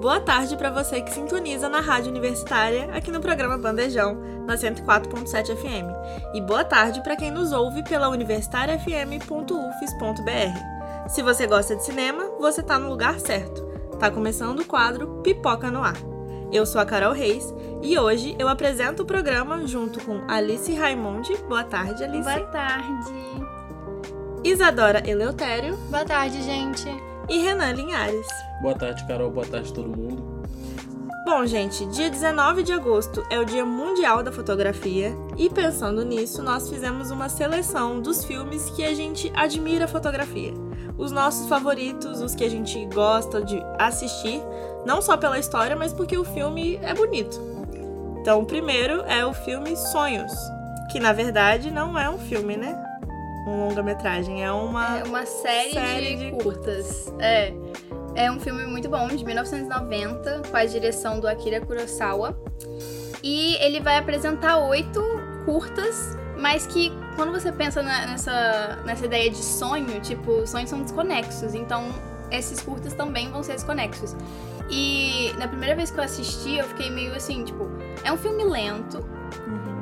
boa tarde para você que sintoniza na Rádio Universitária aqui no programa Bandejão, na 104.7 FM. E boa tarde para quem nos ouve pela universitariafm.ufes.br. Se você gosta de cinema, você tá no lugar certo. Tá começando o quadro Pipoca no Ar. Eu sou a Carol Reis e hoje eu apresento o programa junto com Alice Raimundi. Boa tarde, Alice. Boa tarde. Isadora Eleutério. Boa tarde, gente. E Renan Linhares. Boa tarde, Carol. Boa tarde, todo mundo. Bom, gente, dia 19 de agosto é o Dia Mundial da Fotografia e pensando nisso, nós fizemos uma seleção dos filmes que a gente admira a fotografia. Os nossos favoritos, os que a gente gosta de assistir, não só pela história, mas porque o filme é bonito. Então, o primeiro é o filme Sonhos, que na verdade não é um filme, né? Um longa-metragem, é uma É uma série, Série de, de curtas. É. É um filme muito bom, de 1990, com a direção do Akira Kurosawa. E ele vai apresentar oito curtas, mas que quando você pensa na- nessa, nessa ideia de sonho, tipo, sonhos são desconexos. Então, esses curtas também vão ser desconexos. E na primeira vez que eu assisti, eu fiquei meio assim, tipo, é um filme lento,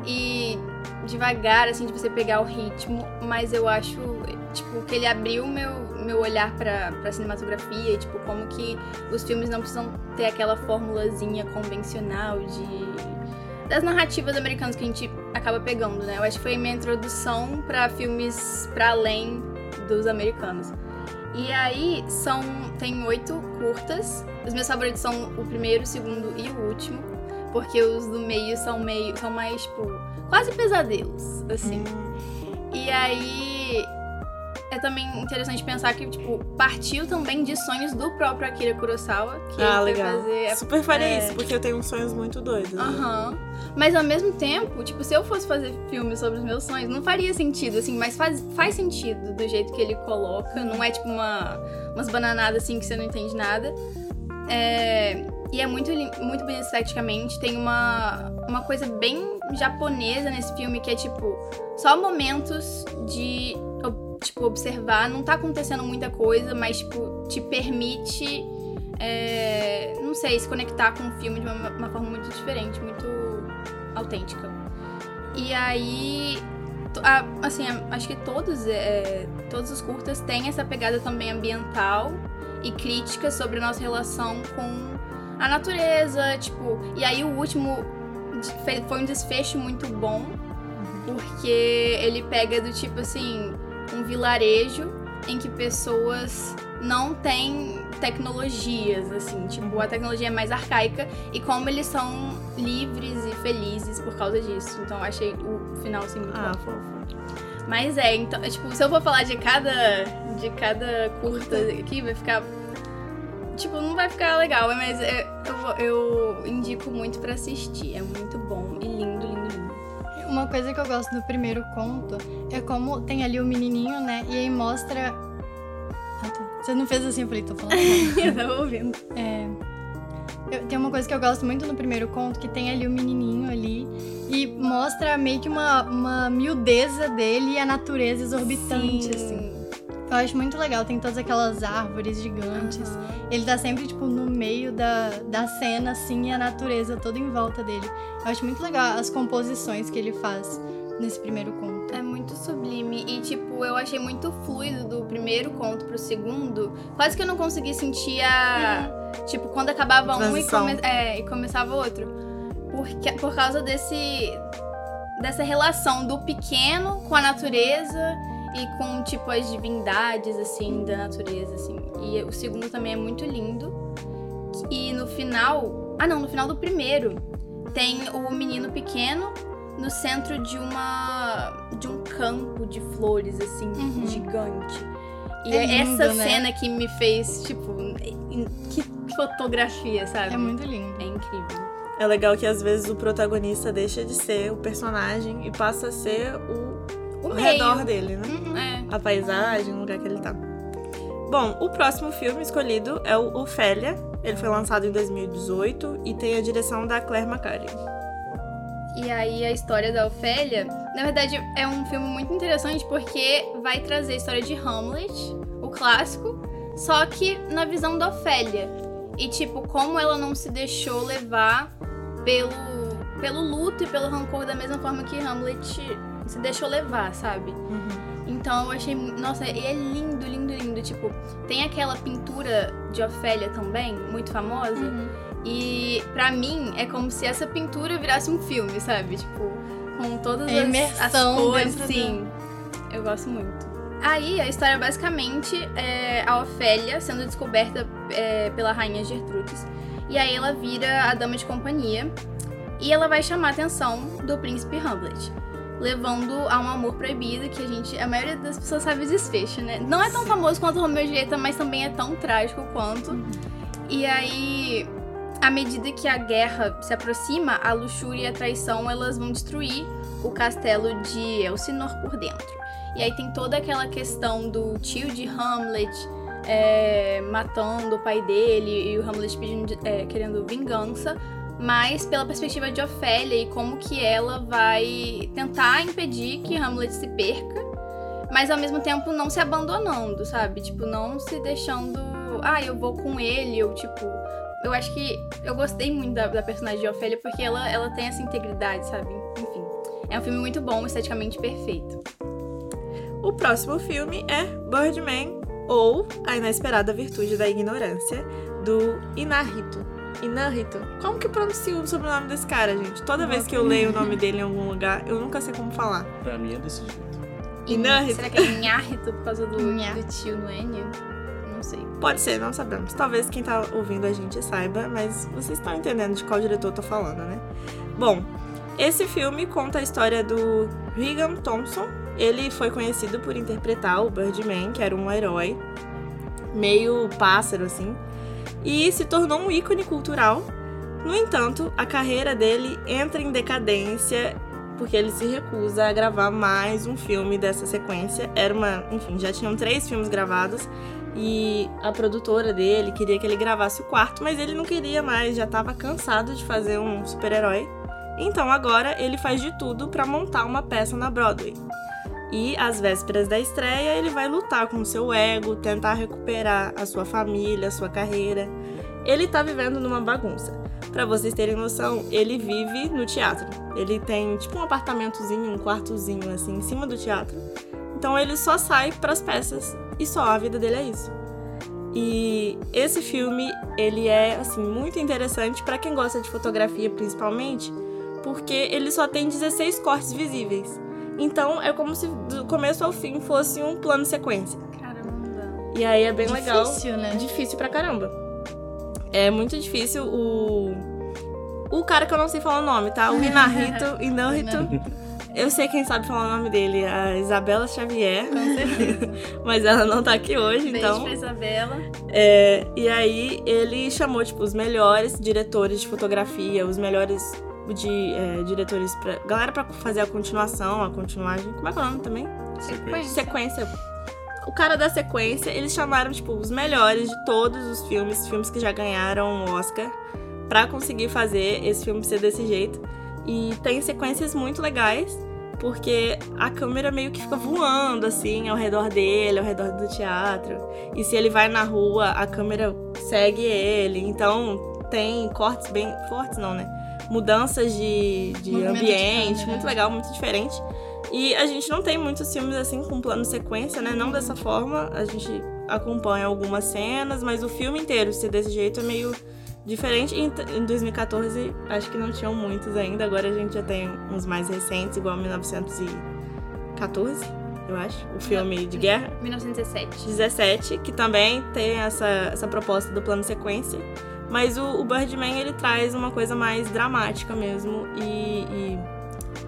e devagar, assim, de você pegar o ritmo, mas eu acho, tipo, que ele abriu meu, meu olhar pra, pra cinematografia e, tipo, como que os filmes não precisam ter aquela formulazinha convencional de... das narrativas americanas que a gente acaba pegando, né? Eu acho que foi minha introdução pra filmes pra além dos americanos. E aí, são... tem oito curtas. Os meus favoritos são o primeiro, o segundo e o último. Porque os do meio são meio. são mais, tipo, quase pesadelos, assim. E aí. É também interessante pensar que, tipo, partiu também de sonhos do próprio Akira Kurosawa, que Ah, legal. fazer. Super faria é. isso, porque eu tenho sonhos muito doidos. né? Aham. Mas ao mesmo tempo, tipo, se eu fosse fazer filme sobre os meus sonhos, não faria sentido, assim, mas faz, faz sentido do jeito que ele coloca. Não é tipo uma, umas bananadas assim que você não entende nada. É, e é muito, muito bonito esteticamente. Tem uma, uma coisa bem japonesa nesse filme que é tipo, só momentos de tipo, observar. Não tá acontecendo muita coisa, mas tipo, te permite é, não sei, se conectar com o filme de uma, uma forma muito diferente, muito autêntica. E aí, a- assim, acho que todos, é, todos os curtas têm essa pegada também ambiental e crítica sobre a nossa relação com a natureza, tipo, e aí o último foi um desfecho muito bom, porque ele pega do tipo assim, um vilarejo em que pessoas não têm tecnologias, assim, tipo, a tecnologia é mais arcaica e como eles são livres e felizes por causa disso. Então achei o final assim muito Ah, bom. fofo. Mas é, então, tipo, se eu for falar de cada de cada curta aqui, vai ficar tipo, não vai ficar legal, mas é, eu, vou- eu indico muito pra assistir. É muito bom e lindo, lindo, lindo. Uma coisa que eu gosto do primeiro conto é como tem ali o menininho, né? E aí mostra. Ah, tá. Você não fez assim, eu falei, tô falando. eu tava ouvindo. É. Eu- tem uma coisa que eu gosto muito no primeiro conto, que tem ali o menininho ali e mostra meio que uma, uma miudeza dele e a natureza exorbitante, assim. Eu acho muito legal, tem todas aquelas árvores gigantes. Ele tá sempre, tipo, no meio da, da cena, assim, e a natureza toda em volta dele. Eu acho muito legal as composições que ele faz nesse primeiro conto. É muito sublime. E, tipo, eu achei muito fluido do primeiro conto pro segundo. Quase que eu não consegui sentir a. Tipo, quando acabava um e, come- é, e começava outro. Porque, por causa desse. dessa relação do pequeno com a natureza e com, tipo, as divindades, assim, da natureza, assim. E o segundo também é muito lindo. E no final. Ah, não, no final do primeiro tem o menino pequeno no centro de uma de um campo de flores assim Uhum. gigante e É é, lindo, essa né? cena que me fez tipo que fotografia sabe É muito lindo. é incrível É legal que às vezes o protagonista deixa de ser o personagem e passa a ser o o redor dele, né? Uhum. É. A paisagem, o lugar que ele tá. Bom, o próximo filme escolhido é o Ofélia. Ele foi lançado em 2018 e tem a direção da Claire McCarthy. E aí a história da Ofélia, na verdade, é um filme muito interessante porque vai trazer a história de Hamlet, o clássico, só que na visão da Ofélia. E tipo, como ela não se deixou levar pelo, pelo luto e pelo rancor da mesma forma que Hamlet se deixou levar, sabe? Então eu achei. Nossa, e é lindo, lindo, lindo. Tipo, tem aquela pintura de Ofélia também, muito famosa. Uhum. E pra mim é como se essa pintura virasse um filme, sabe? Tipo, com todas É as, as cores, dentro do- sim. Eu gosto muito. Aí a história basicamente é a Ofélia sendo descoberta é, pela rainha Gertrudes. E aí ela vira a dama de companhia. E ela vai chamar a atenção do príncipe Hamlet. Levando a um amor proibido que a gente. A maioria das pessoas sabe o desfecho, né? Não é tão famoso quanto Romeu e Julieta, mas também é tão trágico quanto. E aí, à medida que a guerra se aproxima, a luxúria e a traição elas vão destruir o castelo de Elsinor por dentro. E aí tem toda aquela questão do tio de Hamlet é, matando o pai dele e o Hamlet pedindo, é, querendo vingança, mas pela perspectiva de Ofélia e como que ela vai tentar impedir que Hamlet se perca, mas ao mesmo tempo não se abandonando, sabe? Tipo, não se deixando, ah, eu vou com ele, ou tipo, eu acho que eu gostei muito da, da personagem de Ofélia porque ela, ela tem essa integridade, sabe? Enfim, é um filme muito bom, esteticamente perfeito. O próximo filme é Birdman, ou A Inesperada Virtude da Ignorância, do Inarito. Inarito. Como que pronuncia o sobrenome desse cara, gente? Toda vez que eu leio o nome dele em algum lugar, eu nunca sei como falar. Pra mim é desse jeito. Inarito. Será que é Inharrito por causa do, do tio no N? Não sei. Pode ser, não sabemos. Talvez quem tá ouvindo a gente saiba, mas vocês estão entendendo de qual diretor eu tô falando, né? Bom, esse filme conta a história do Regan Thompson. Ele foi conhecido por interpretar o Birdman, que era um herói meio pássaro assim, e se tornou um ícone cultural. No entanto, a carreira dele entra em decadência porque ele se recusa a gravar mais um filme dessa sequência. Era uma, enfim, já tinham três filmes gravados e a produtora dele queria que ele gravasse o quarto, mas ele não queria mais, já estava cansado de fazer um super-herói. Então agora ele faz de tudo para montar uma peça na Broadway. E às vésperas da estreia, ele vai lutar com o seu ego, tentar recuperar a sua família, a sua carreira. Ele tá vivendo numa bagunça. Pra vocês terem noção, ele vive no teatro. Ele tem tipo um apartamentozinho, um quartozinho assim em cima do teatro. Então ele só sai pras peças e só a vida dele é isso. E esse filme, ele é assim muito interessante pra quem gosta de fotografia principalmente, porque ele só tem 16 cortes visíveis. Então é como se do começo ao fim fosse um plano sequência. Caramba. E aí é bem legal. Difícil, né? Difícil pra caramba. É muito difícil o. O cara que eu não sei falar o nome, tá? O Inarito, Inarito. Eu sei quem sabe falar o nome dele, a Isabela Xavier. Com certeza. Mas ela não tá aqui hoje, Beijo então. pra Isabela. É, e aí ele chamou, tipo, os melhores diretores de fotografia, os melhores de é, diretores pra. Galera pra fazer a continuação, a continuagem. Como é que é o nome também? Sequência. Sequência. O cara da sequência, eles chamaram, tipo, os melhores de todos os filmes, filmes que já ganharam o Oscar, pra conseguir fazer esse filme ser desse jeito. E tem sequências muito legais, porque a câmera meio que fica voando, assim, ao redor dele, ao redor do teatro. E se ele vai na rua, a câmera segue ele. Então tem cortes bem. Fortes não, né? Mudanças de, de Movimento de ambiente, câmera. muito legal, muito diferente. E a gente não tem muitos filmes assim com plano sequência, né? Não dessa forma. A gente acompanha algumas cenas, mas o filme inteiro ser desse jeito é meio diferente. Em, em 2014, acho que não tinham muitos ainda. Agora a gente já tem uns mais recentes, igual 1914, eu acho. O filme de guerra. 1917. 17, que também tem essa, essa proposta do plano sequência. Mas o, o Birdman, ele traz uma coisa mais dramática mesmo. E, e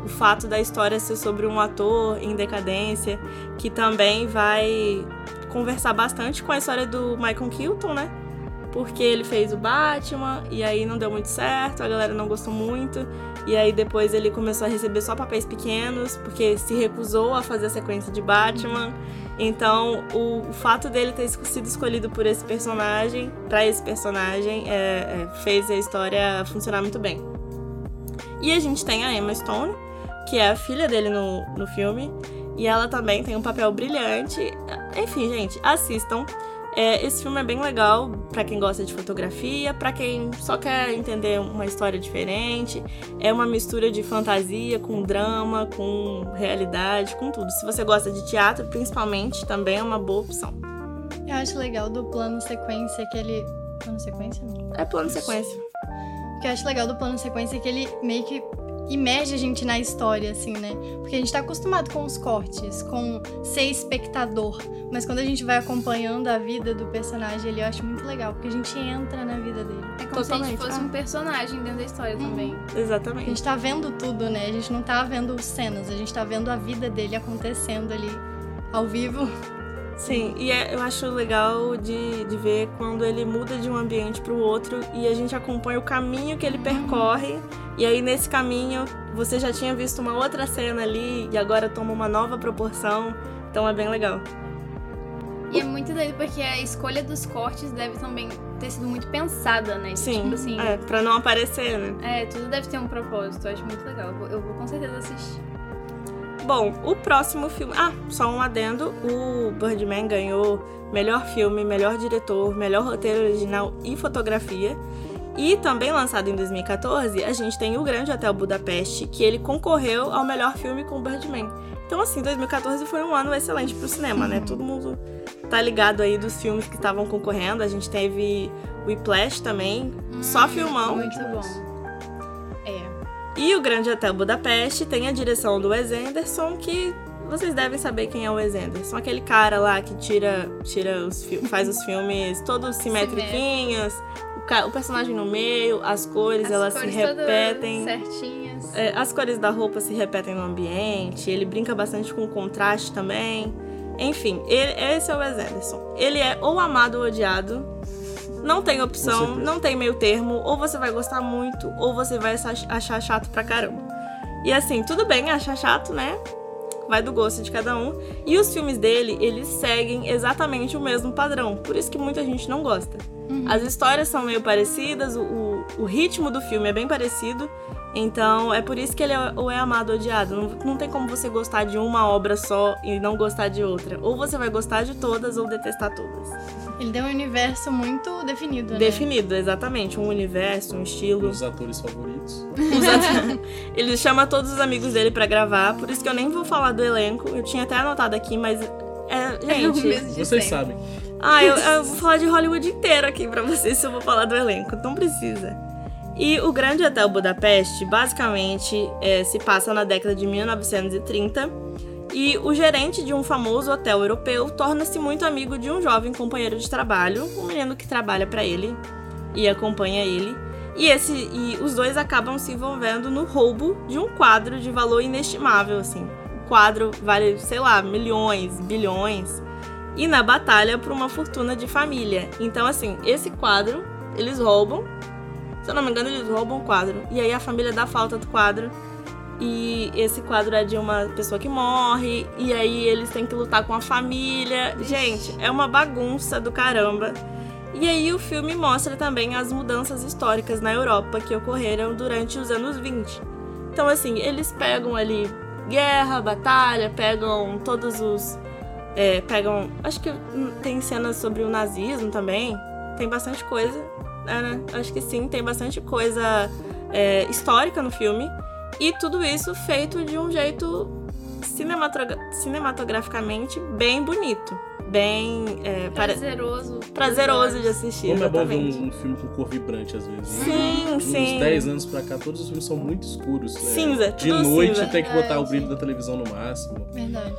o fato da história ser sobre um ator em decadência, que também vai conversar bastante com a história do Michael Keaton, né? Porque ele fez o Batman e aí não deu muito certo, a galera não gostou muito. E aí depois ele começou a receber só papéis pequenos, porque se recusou a fazer a sequência de Batman. Então, o, fato dele ter sido escolhido por esse personagem, para esse personagem, é, é, fez a história funcionar muito bem. E a gente tem a Emma Stone, que é a filha dele no, no filme, e ela também tem um papel brilhante. Enfim, gente, assistam. É, esse filme é bem legal para quem gosta de fotografia, para quem só quer entender uma história diferente. É uma mistura de fantasia com drama, com realidade, com tudo. Se você gosta de teatro, principalmente, também é uma boa opção. Eu acho legal do plano sequência que ele. Plano sequência? Não. É plano sequência. O que eu acho legal do plano sequência é que ele meio que imerge a gente na história, assim, né? Porque a gente tá acostumado com os cortes, com ser espectador. Mas quando a gente vai acompanhando a vida do personagem, ele eu acho muito legal, porque a gente entra na vida dele. É como se a gente Totalmente. fosse Ah. um personagem dentro da história também. A Exatamente. gente tá vendo tudo, né? A gente não tá vendo cenas, a gente tá vendo a vida dele acontecendo ali ao vivo. Sim, e é- eu acho legal de, de ver quando ele muda de um ambiente para o outro e a gente acompanha o caminho que ele percorre. E aí, nesse caminho, você já tinha visto uma outra cena ali e agora toma uma nova proporção. Então é bem legal. E é muito doido porque a escolha dos cortes deve também ter sido muito pensada, né? Sim, Tipo assim, é, pra não aparecer, né? é, tudo deve ter um propósito. Eu acho muito legal. Eu vou, eu vou com certeza assistir. Bom, o próximo filme. Ah, só um adendo: o Birdman ganhou melhor filme, melhor diretor, melhor roteiro original e fotografia. E também lançado em 2014, a gente tem o Grande Hotel Budapeste, que ele concorreu ao melhor filme com o Birdman. Então, assim, 2014 foi um ano excelente pro cinema, né? Todo mundo tá ligado aí dos filmes que estavam concorrendo. A gente teve Whiplash também, só filmão. Muito bom. É. E o Grande Hotel Budapeste tem a direção do Wes Anderson, que vocês devem saber quem é o Wes Anderson. Aquele cara lá que tira, tira os faz os filmes todos simétriquinhos, o, ca- o personagem no meio, as cores, As elas cores se repetem. certinhas. É, as cores da roupa se repetem no ambiente, ele brinca bastante com o contraste também. Enfim, ele- esse é o Wes Anderson. Ele é ou amado ou odiado. Não tem opção, não tem meio termo. Ou você vai gostar muito, ou você vai ach- achar chato pra caramba. E assim, tudo bem achar chato, né? Vai do gosto de cada um. E os filmes dele, eles seguem exatamente o mesmo padrão. Por isso que muita gente não gosta. As histórias são meio parecidas, o, o, o ritmo do filme é bem parecido. Então é por isso que ele é, ou é amado ou odiado. Não, não tem como você gostar de uma obra só e não gostar de outra. Ou você vai gostar de todas ou detestar todas. Ele tem um universo muito definido, né? Definido, exatamente. Um universo, um estilo. Os atores favoritos. Os at- Ele chama todos os amigos dele pra gravar, por isso que eu nem vou falar do elenco. Eu tinha até anotado aqui, mas. É, É gente. mesmo de Vocês sempre. sabem. Ah, eu, eu vou falar de Hollywood inteiro aqui pra vocês se eu vou falar do elenco. Não precisa. E o Grande Hotel Budapeste, basicamente, é, se passa na década de 1930. E o gerente de um famoso hotel europeu torna-se muito amigo de um jovem companheiro de trabalho, um menino que trabalha pra ele e acompanha ele. E, esse, e os dois acabam se envolvendo no roubo de um quadro de valor inestimável, assim. O quadro vale, sei lá, milhões, bilhões e na batalha por uma fortuna de família. Então, assim, esse quadro eles roubam. Se eu não me engano, eles roubam o quadro. E aí a família dá falta do quadro. E esse quadro é de uma pessoa que morre. E aí eles têm que lutar com a família. Gente, é uma bagunça do caramba. E aí o filme mostra também as mudanças históricas na Europa que ocorreram durante os anos 20. Então, assim, eles pegam ali guerra, batalha, pegam todos os é, pegam. Acho que tem cenas sobre o nazismo também. Tem bastante coisa. É, né? Acho que sim, tem bastante coisa é, histórica no filme. E tudo isso feito de um jeito cinematogra- cinematograficamente bem bonito. Bem. é, Prazeroso. prazeroso de assistir. Como é bom ver exatamente. um, um filme com cor vibrante às vezes. né? Sim, De uns sim. 10 anos pra cá, todos os filmes são muito escuros. é, Cinza, De tudo noite cinza. tem que botar o brilho da televisão no máximo. Verdade.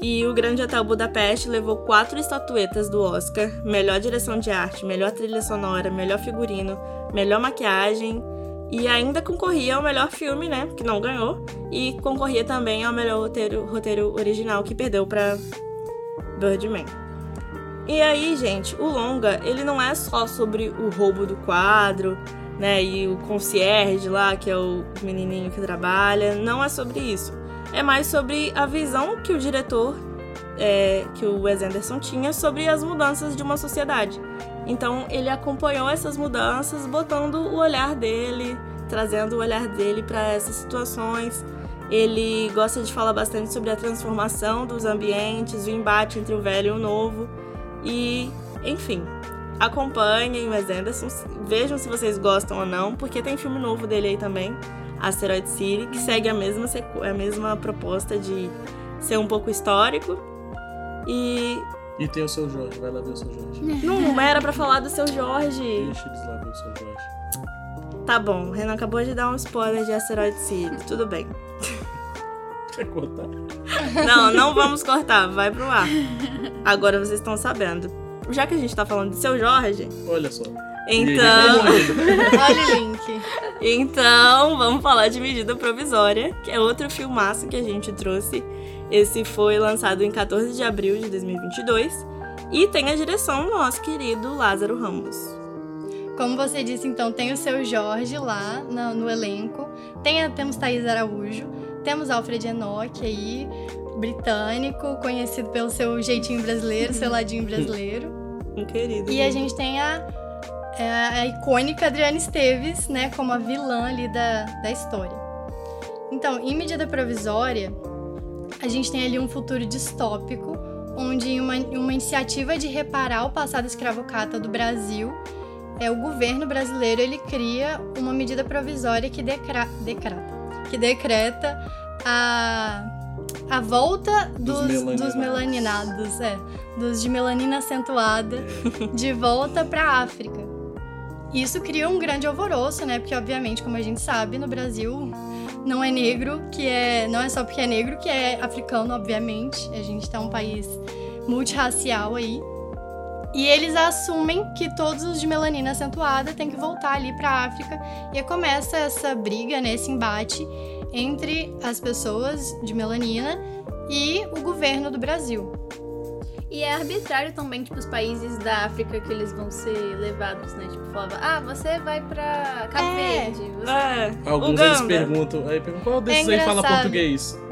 E o Grande Hotel Budapeste levou quatro estatuetas do Oscar: melhor direção de arte, melhor trilha sonora, melhor figurino, melhor maquiagem. E ainda concorria ao melhor filme, né? Que não ganhou. E concorria também ao melhor roteiro, roteiro original, que perdeu pra Birdman. E aí, gente, o longa, ele não é só sobre o roubo do quadro. né? E o concierge lá, que é o menininho que trabalha. Não é sobre isso. É mais sobre a visão que o diretor, é, que o Wes Anderson tinha sobre as mudanças de uma sociedade. Então ele acompanhou essas mudanças, botando o olhar dele, trazendo o olhar dele para essas situações. Ele gosta de falar bastante sobre a transformação dos ambientes, o embate entre o velho e o novo. E, enfim, acompanhem o Wes Anderson, vejam se vocês gostam ou não, porque tem filme novo dele aí também, Asteroid City, que segue a mesma, a mesma proposta de ser um pouco histórico. E E tem o seu Jorge, vai lá ver o seu Jorge. não era pra falar do seu Jorge. Deixa eles lá ver o seu Jorge. Tá bom, o Renan acabou de dar um spoiler de Asteroid City, tudo bem. Quer cortar? Não, não vamos cortar, vai pro ar. Agora vocês estão sabendo. Já que a gente tá falando de seu Jorge, Olha só. então. Olha o link. Então, vamos falar de Medida Provisória, que é outro filmaço que a gente trouxe. Esse foi lançado em 14 de abril de 2022 e tem a direção do nosso querido Lázaro Ramos. Como você disse, então, tem o seu Jorge lá no, no elenco. Tem, a- temos Thaís Araújo. Temos Alfred Enoch aí, britânico, conhecido pelo seu jeitinho brasileiro, seu ladinho brasileiro. Um querido. E a gente tem a, é, a icônica Adriana Esteves, né, como a vilã ali da, da história. Então, em medida provisória, a gente tem ali um futuro distópico, onde em uma, uma iniciativa de reparar o passado escravocrata do Brasil, é o governo brasileiro ele cria uma medida provisória que decra, decrata, que decreta a a volta Dos dos, melaninados. dos melaninados, é, dos de melanina acentuada, de volta para África. Isso cria um grande alvoroço, né? Porque obviamente, como a gente sabe, no Brasil não é negro que é, não é só porque é negro que é africano, obviamente. A gente tá um país multirracial aí. E eles assumem que todos os de melanina acentuada têm que voltar ali para África e começa essa briga, né, esse embate entre as pessoas de melanina e o governo do Brasil. E é arbitrário também, tipo, os países da África que eles vão ser levados, né? Tipo, falava, ah, você vai pra Cabo É. Verde. Você... É, Alguns eles Uganda. perguntam, aí perguntam, qual desses aí fala português? É.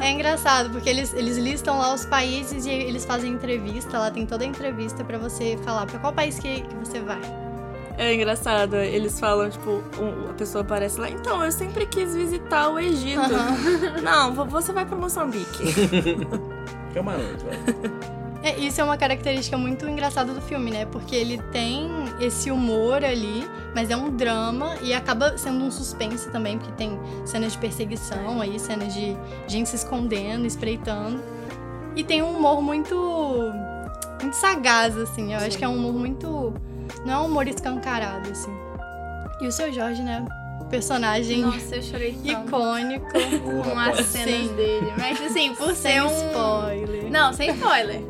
É engraçado, porque eles, eles listam lá os países e eles fazem entrevista, lá tem toda a entrevista pra você falar pra qual país que, que você vai. É engraçado, eles falam, tipo, um- a pessoa aparece lá, então, eu sempre quis visitar o Egito. Não, vo- você vai pra Moçambique. Camarões, vai. É, isso é uma característica muito engraçada do filme, né? Porque ele tem esse humor ali, mas é um drama e acaba sendo um suspense também, porque tem cenas de perseguição aí, cenas de gente se escondendo, espreitando. E tem um humor muito. muito sagaz, assim. Eu acho que é um humor muito. Não é um humor escancarado, assim. E o seu Jorge, né? Personagem Nossa, eu chorei tanto icônico. Com rapaz. as cenas Sim. dele. Mas, assim, por Sem ser um... spoiler. Não, sem spoiler.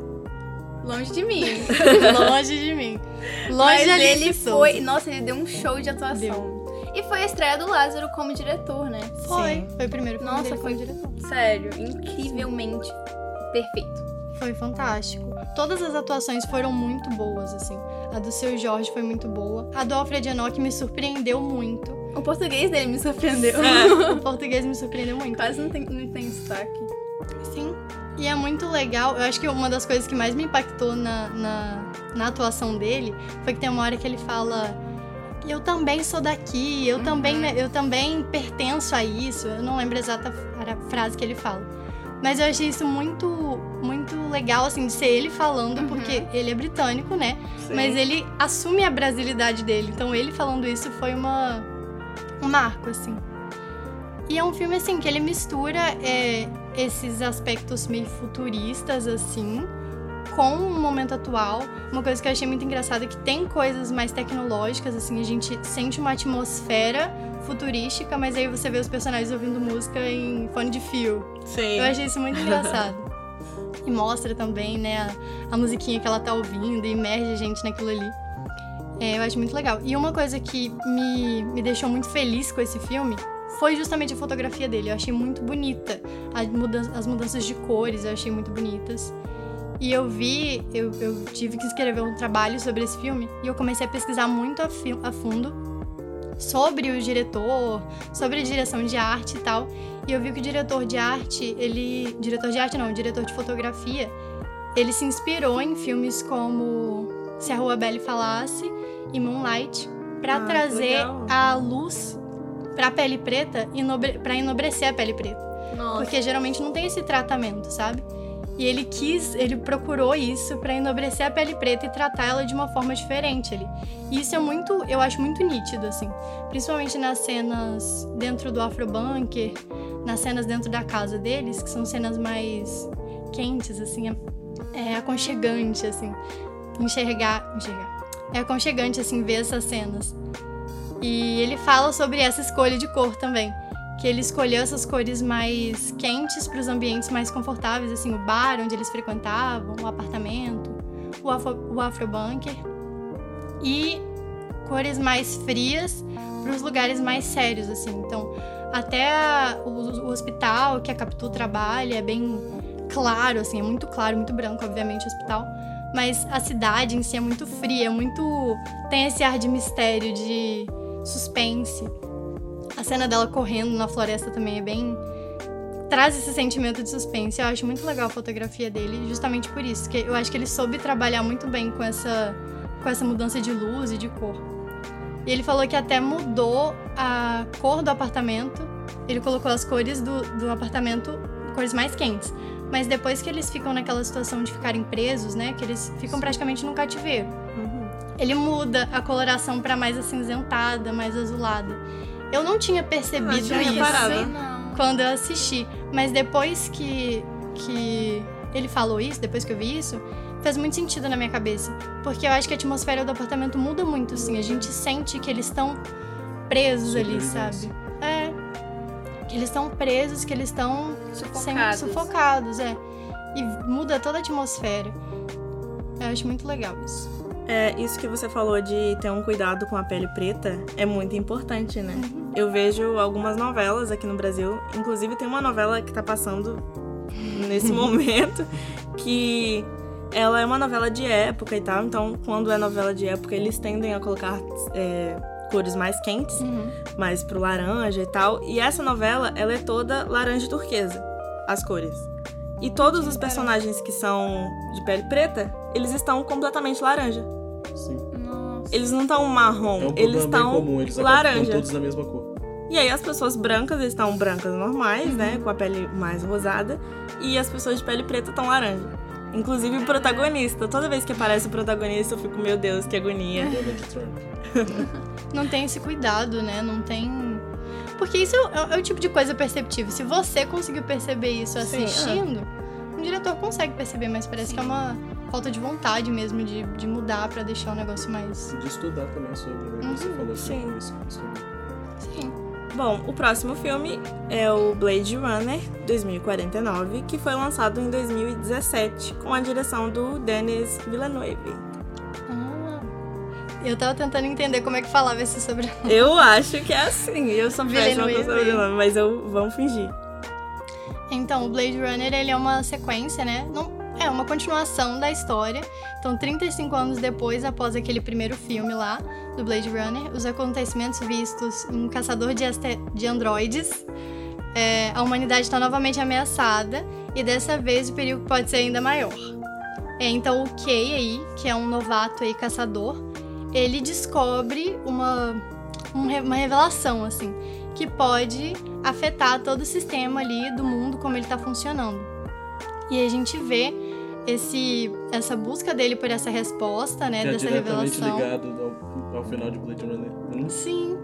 Longe de mim. Longe de mim. Longe Mas de Alice ele Souza. foi... Nossa, ele deu um show de atuação. E foi a estreia do Lázaro como diretor, né? Foi. Foi o primeiro filme Nossa, dele foi como diretor. Sério, incrivelmente perfeito. Foi fantástico. Todas as atuações foram muito boas, assim. A do seu Jorge foi muito boa. A do Alfred Enoch me surpreendeu muito. O português dele me surpreendeu. O português me surpreendeu muito. Quase não tem, não tem destaque. Sim. E é muito legal. Eu acho que uma das coisas que mais me impactou na, na, na atuação dele foi que tem uma hora que ele fala. Eu também sou daqui, eu, também, né, eu também pertenço a isso. Eu não lembro a exata fra- frase que ele fala. Mas eu achei isso muito, muito legal, assim, de ser ele falando, porque ele é britânico, né? Mas ele assume a brasilidade dele. Então ele falando isso foi uma um marco, assim. E é um filme, assim, que ele mistura é, esses aspectos meio futuristas, assim, com o momento atual. Uma coisa que eu achei muito engraçada é que tem coisas mais tecnológicas, assim, a gente sente uma atmosfera futurística, mas aí você vê os personagens ouvindo música em fone de fio. Sim. Eu achei isso muito engraçado. E mostra também, né, a, a musiquinha que ela tá ouvindo e imerge a gente naquilo ali. É, eu acho muito legal. E uma coisa que me, me deixou muito feliz com esse filme foi justamente a fotografia dele. Eu achei muito bonita. As mudanças de cores eu achei muito bonitas. E eu vi, eu, eu tive que escrever um trabalho sobre esse filme e eu comecei a pesquisar muito a, a fundo sobre o diretor, sobre a direção de arte e tal. E eu vi que o diretor de arte, ele. Diretor de arte não, diretor de fotografia, ele se inspirou em filmes como Se a Rua Belle Falasse e Moonlight para Ah, trazer legal. a luz pra pele preta e enobre... para enobrecer a pele preta. Nossa. Porque geralmente não tem esse tratamento, sabe? E ele quis, ele procurou isso pra enobrecer a pele preta e tratar ela de uma forma diferente ali. E isso é muito, eu acho muito nítido, assim. Principalmente nas cenas dentro do Afrobunker, nas cenas dentro da casa deles, que são cenas mais quentes, assim, é, é aconchegante, assim. Enxergar, enxergar. É aconchegante, assim, ver essas cenas. E ele fala sobre essa escolha de cor também que ele escolheu essas cores mais quentes para os ambientes mais confortáveis, assim, o bar onde eles frequentavam, o apartamento, o, afro, o afrobunker, e cores mais frias para os lugares mais sérios, assim. Então, até o hospital que a Capitu trabalha é bem claro, assim, é muito claro, muito branco, obviamente, o hospital. Mas a cidade em si é muito fria, muito. tem esse ar de mistério, de suspense. A cena dela correndo na floresta também é bem. traz esse sentimento de suspense. Eu acho muito legal a fotografia dele, justamente por isso. Que eu acho que ele soube trabalhar muito bem com essa, com essa mudança de luz e de cor. E ele falou que até mudou a cor do apartamento. Ele colocou as cores do, do apartamento, cores mais quentes. Mas depois que eles ficam naquela situação de ficarem presos, né? Que eles ficam praticamente num cativeiro Uhum. ele muda a coloração pra mais acinzentada, mais azulada. Eu não tinha percebido Ah, tinha isso reparado. Sei não. quando eu assisti, mas depois que, que ele falou isso, depois que eu vi isso, fez muito sentido na minha cabeça. Porque eu acho que a atmosfera do apartamento muda muito, assim. A gente sente que eles estão presos ali, sabe? Eles estão presos, que eles estão Sufocados. sufocados, é. E muda toda a atmosfera. Eu acho muito legal isso. É, isso que você falou de ter um cuidado com a pele preta é muito importante, né? Uhum. Eu vejo algumas novelas aqui no Brasil, inclusive tem uma novela que tá passando nesse momento que ela é uma novela de época e tal, então quando é novela de época eles tendem a colocar é, cores mais quentes, Uhum. mais pro laranja e tal. E essa novela, ela é toda laranja e turquesa, as cores. E todos os personagens que são de pele preta, eles estão completamente laranja. Sim. Nossa. Eles não estão marrom, É um eles estão comum, eles laranja. todos da mesma cor. E aí as pessoas brancas estão brancas normais, né? Com a pele mais rosada. E as pessoas de pele preta estão laranja. Inclusive o protagonista. Toda vez que aparece o protagonista, eu fico, meu Deus, que agonia. Não tem esse cuidado, né? Não tem. Porque isso é, é o tipo de coisa perceptível. Se você conseguiu perceber isso Sim, assistindo, um diretor consegue perceber, mas parece que é uma falta de vontade mesmo de, de mudar pra deixar o negócio mais. De estudar também sobre, né? que Você Uhum, falou sim. sobre isso. isso. Sim. Bom, o próximo filme é o Blade Runner 2049, que foi lançado em 2017, com a direção do Denis Villeneuve. Ah. Eu tava tentando entender como é que falava esse sobrenome. Eu acho que é assim. Eu sou péssima com sobrenome, mas eu vamos fingir. Então, o Blade Runner, ele é uma sequência, né? Não, é uma continuação da história. Então, 35 anos depois, após aquele primeiro filme lá, do Blade Runner, os acontecimentos vistos em um caçador de, de androides, é, a humanidade está novamente ameaçada e dessa vez o perigo pode ser ainda maior. É, então, o Kay aí, que é um novato aí caçador, ele descobre uma, um uma revelação, assim, que pode afetar todo o sistema ali do mundo, como ele tá funcionando. E a gente vê esse, essa busca dele por essa resposta, né, Que é dessa diretamente revelação. ligado ao, ao final de Blade Runner 1. Sim.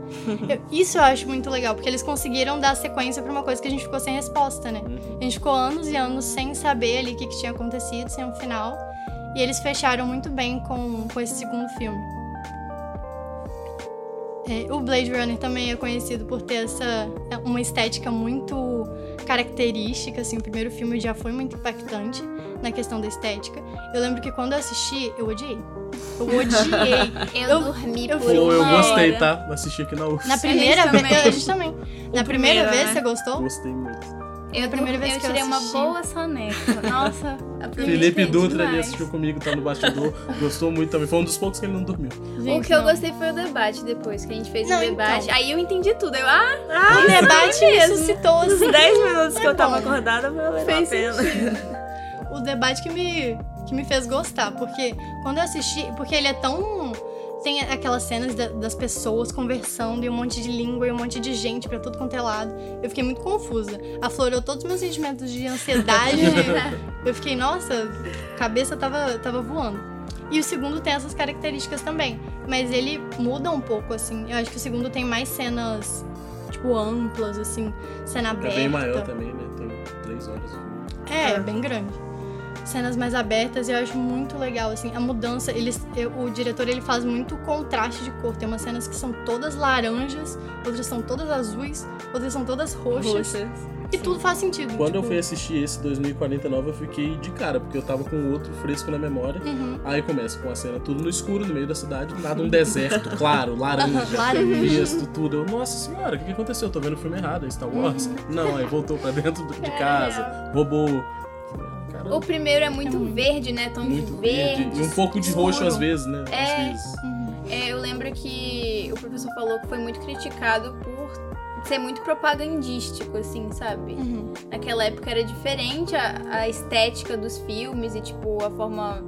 Eu- isso eu acho muito legal, porque eles conseguiram dar sequência pra uma coisa que a gente ficou sem resposta, né? Uhum. A gente ficou anos e anos sem saber ali o que, que tinha acontecido, sem um final. E eles fecharam muito bem com, com esse segundo filme. É, o Blade Runner também é conhecido por ter essa é, uma estética muito característica, assim, o primeiro filme já foi muito impactante na questão da estética. Eu lembro que quando eu assisti, eu odiei. Eu odiei. Eu, Eu- dormi eu por eu uma gostei, hora. tá? Assisti aqui na UFS. Na primeira vez, a gente também. Na primeira vez né? você gostou? Gostei muito. Eu, primeira vez eu que eu tirei uma boa soneca. Nossa, aproveitei Felipe Dutra, demais. assistiu comigo, tá no bastidor, gostou muito também. Foi um dos poucos que ele não dormiu. O Gente, que eu não. gostei foi o debate depois, que a gente fez Não, o debate. então. Aí eu entendi tudo. Eu, ah, O debate me mesmo. suscitou, Os assim. 10 minutos que É eu tava bom. acordada valeu a pena. o debate que me, que me fez gostar, porque quando eu assisti, porque ele é tão tem aquelas cenas da- das pessoas conversando e um monte de língua e um monte de gente pra tudo quanto é lado. Eu fiquei muito confusa. Aflorou todos os meus sentimentos de ansiedade. eu fiquei, nossa, a cabeça tava, tava voando. E o segundo tem essas características também, mas ele muda um pouco assim. Eu acho que o segundo tem mais cenas tipo amplas assim, cena É aberta. bem maior também, né? Tem três horas. É, é bem grande. Cenas mais abertas e eu acho muito legal, assim, a mudança, eles, eu- o diretor ele faz muito contraste de cor. Tem umas cenas que são todas laranjas, outras são todas azuis, outras são todas roxas. Roxas. E tudo faz sentido. Quando eu tipo, fui assistir esse 2049, eu fiquei de cara, porque eu tava com o outro fresco na memória. Uhum. Aí começa com a cena tudo no escuro, no meio da cidade, nada um deserto, claro, laranja, visto, tudo. Eu, nossa senhora, o que, aconteceu? Eu tô vendo o filme errado, é Star Wars? Uhum. Não, aí voltou pra dentro de casa, robô. Caramba, O primeiro é muito É muito. verde, né? Tom muito de verde. verde. E um pouco de roxo às vezes, né? Às É. vezes. É, eu lembro que o professor falou que foi muito criticado por ser muito propagandístico, assim, sabe? Uhum. Naquela época era diferente a, a estética dos filmes e, tipo, a forma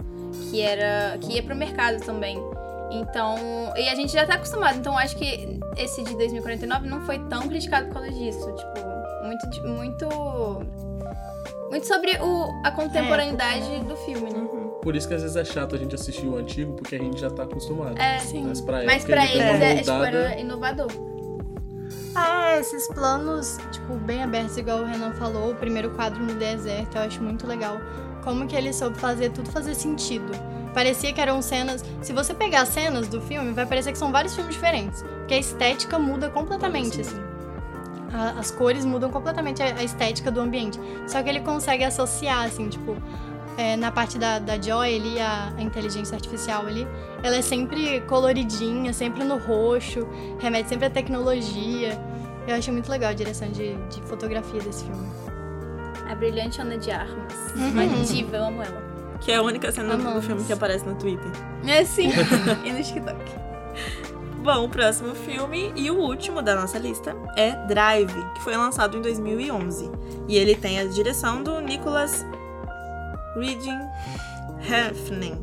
que era. que ia pro mercado também. Então. E a gente já tá acostumado, então acho que esse de 2049 não foi tão criticado por causa disso. Tipo, muito. muito. Muito sobre o, a contemporaneidade do filme, né? Por isso que às vezes é chato a gente assistir o antigo, porque a gente já tá acostumado. É. Sim. Mas pra, Mas pra ele uma é, tipo, moldada. era inovador. Ah, é, esses planos, tipo, bem abertos, igual o Renan falou, o primeiro quadro no deserto, eu acho muito legal. Como que ele soube fazer tudo fazer sentido. Parecia que eram cenas. Se você pegar as cenas do filme, vai parecer que são vários filmes diferentes. Porque a estética muda completamente, Parece assim. A- as cores mudam completamente a, a estética do ambiente. Só que ele consegue associar, assim, tipo. é, na parte da, da Joy ali, a, a inteligência artificial ali, ela é sempre coloridinha, sempre no roxo, remete sempre à tecnologia. Eu achei muito legal a direção de, de fotografia desse filme. A Brilhante Ana de Armas. Uhum. Uma diva, eu amo ela. Que é a única cena do Amamos. filme que aparece no Twitter. É sim. e no TikTok. Bom, o próximo filme e o último da nossa lista é Drive, que foi lançado em 2011. E ele tem a direção do Nicholas Reading Hefning.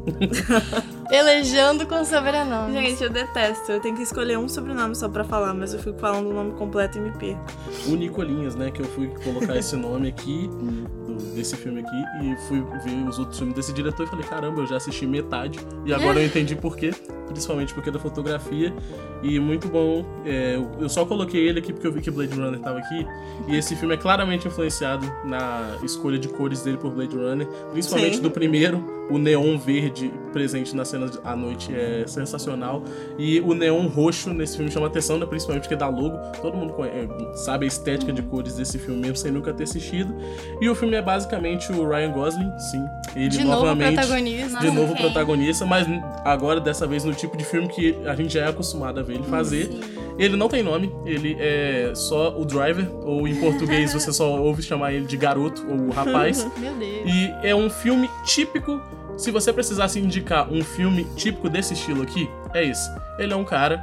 Elejando com sobrenome. Gente, eu detesto. Eu tenho que escolher um sobrenome só pra falar, mas eu fico falando o nome completo e me perco. o Nicolinhas, né? Que eu fui colocar esse nome aqui, desse filme aqui, e fui ver os outros filmes desse diretor e falei, caramba, eu já assisti metade, e agora eu entendi por quê, principalmente porque da fotografia, e muito bom. é, eu- só coloquei ele aqui porque eu vi que Blade Runner tava aqui, e esse filme é claramente influenciado na escolha de cores dele por Blade Runner, principalmente Sim. do primeiro, o neon verde presente nas cenas à noite é sensacional. E o neon roxo nesse filme chama atenção, né? principalmente porque dá logo. Todo mundo é, sabe a estética de cores desse filme mesmo sem nunca ter assistido. E o filme é basicamente o Ryan Gosling, sim. Ele De novo novamente. protagonista. de novo quem? protagonista, mas agora dessa vez no tipo de filme que a gente já é acostumado a ver ele fazer. Ele não tem nome, ele é só o driver, ou em português você só ouve chamar ele de garoto ou rapaz. Meu Deus. E é um filme típico. Se você precisasse indicar um filme típico desse estilo aqui, é esse. Ele é um cara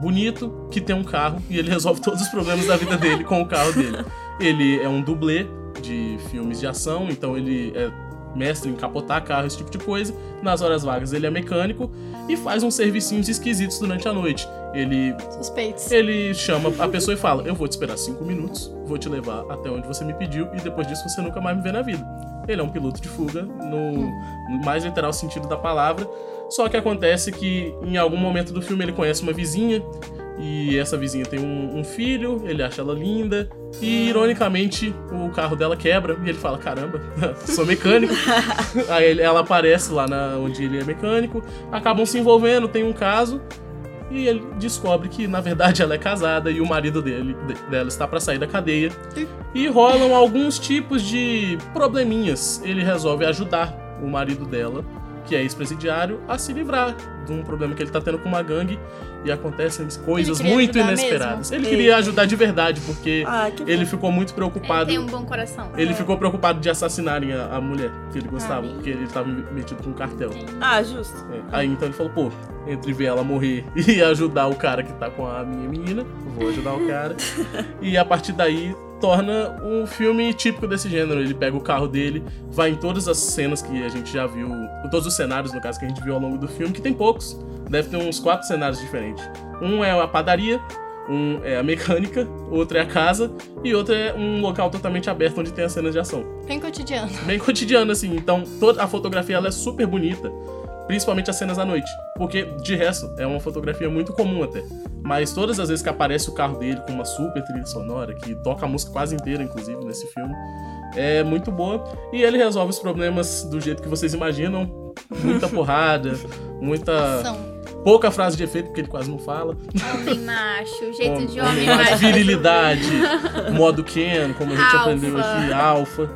bonito que tem um carro e ele resolve todos os problemas da vida dele com o carro dele. Ele é um dublê de filmes de ação, então ele é mestre em capotar carro, esse tipo de coisa. Nas horas vagas ele é mecânico e faz uns servicinhos esquisitos durante a noite. Ele Suspeitos. ele chama a pessoa e fala: Eu vou te esperar cinco minutos, vou te levar até onde você me pediu e depois disso você nunca mais me vê na vida. Ele é um piloto de fuga, no no mais literal sentido da palavra. Só que acontece que em algum momento do filme ele conhece uma vizinha e essa vizinha tem um, um filho, ele acha ela linda e ironicamente o carro dela quebra e ele fala: Caramba, sou mecânico. Aí ela aparece lá na, onde ele é mecânico, acabam se envolvendo, tem um caso. E ele descobre que, na verdade, ela é casada e o marido dele, de- dela está pra sair da cadeia. E rolam alguns tipos de probleminhas. Ele resolve ajudar o marido dela, que é ex-presidiário, a se livrar de um problema que ele tá tendo com uma gangue e acontecem coisas muito inesperadas. mesmo? Ele queria ajudar de verdade, porque Ah, ele ficou muito Ele preocupado. tem um bom coração. Ele ficou preocupado de assassinarem a, a mulher que ele gostava, Ah, porque ele tava metido com um cartel. Ah, justo. É, Aí então ele falou, pô, entre ver ela morrer e ajudar o cara que tá com a minha menina, vou ajudar o cara. e a partir daí torna um filme típico desse gênero. Ele pega o carro dele, vai em todas as cenas que a gente já viu, todos os cenários, no caso, que a gente viu ao longo do filme, que tem poucos. Deve ter uns quatro cenários diferentes. Um é a padaria, um é a mecânica, outro é a casa e outro é um local totalmente aberto onde tem as cenas de ação Bem cotidiano. bem cotidiano, assim. Então, toda a fotografia ela é super bonita. Principalmente as cenas à noite. Porque, de resto, é uma fotografia muito comum até. Mas todas as vezes que aparece o carro dele com uma super trilha sonora, que toca a música quase inteira, inclusive, nesse filme, é muito boa. E ele resolve os problemas do jeito que vocês imaginam. Muita porrada, muita. São. pouca frase de efeito, porque ele quase não fala. Homem macho, jeito de Homem homem macho, macho. virilidade, modo Ken, como a gente Alfa. aprendeu aqui, alfa.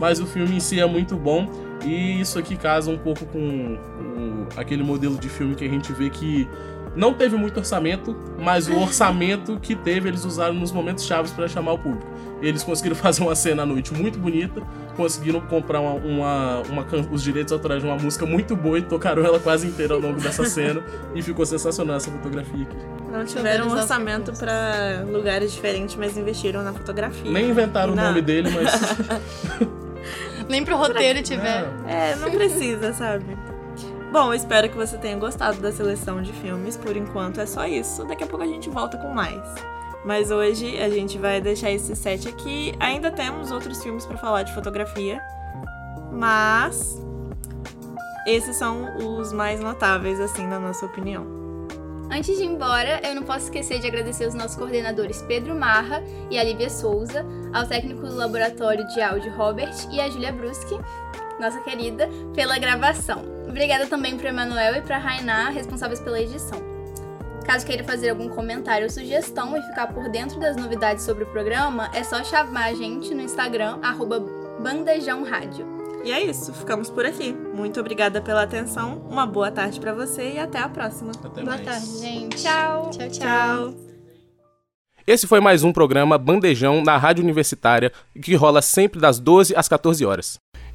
Mas o filme em si é muito bom e isso aqui casa um pouco com o- aquele modelo de filme que a gente vê que não teve muito orçamento, mas o orçamento que teve eles usaram nos momentos chaves para chamar o público. Eles conseguiram fazer uma cena à noite muito bonita, conseguiram comprar uma, uma- uma os direitos autorais de uma música muito boa e tocaram ela quase inteira ao longo dessa cena e ficou sensacional essa fotografia aqui. Não tiveram um orçamento pra lugares diferentes, mas investiram na fotografia. Nem inventaram o nome dele, mas Nem pro roteiro tiver. É, não precisa, sabe? Bom, espero que você tenha gostado da seleção de filmes. Por enquanto é só isso. Daqui a pouco a gente volta com mais. Mas hoje a gente vai deixar esse set aqui. Ainda temos outros filmes pra falar de fotografia. Mas esses são os mais notáveis, assim, na nossa opinião. Antes de ir embora, eu não posso esquecer de agradecer os nossos coordenadores Pedro Marra e a Lívia Souza, ao técnico do laboratório de áudio Robert e a Júlia Bruschi, nossa querida, pela gravação. Obrigada também para Emanuel e para Rainá, responsáveis pela edição. Caso queira fazer algum comentário ou sugestão e ficar por dentro das novidades sobre o programa, é só chamar a gente no Instagram, arroba Bandejão Rádio. E é isso, ficamos por aqui. Muito obrigada pela atenção, uma boa tarde pra você e até a próxima. até Boa mais. tarde, gente. Tchau! Tchau, tchau. Tchau! Esse foi mais um programa Bandejão na Rádio Universitária, que rola sempre das 12 às 14 horas.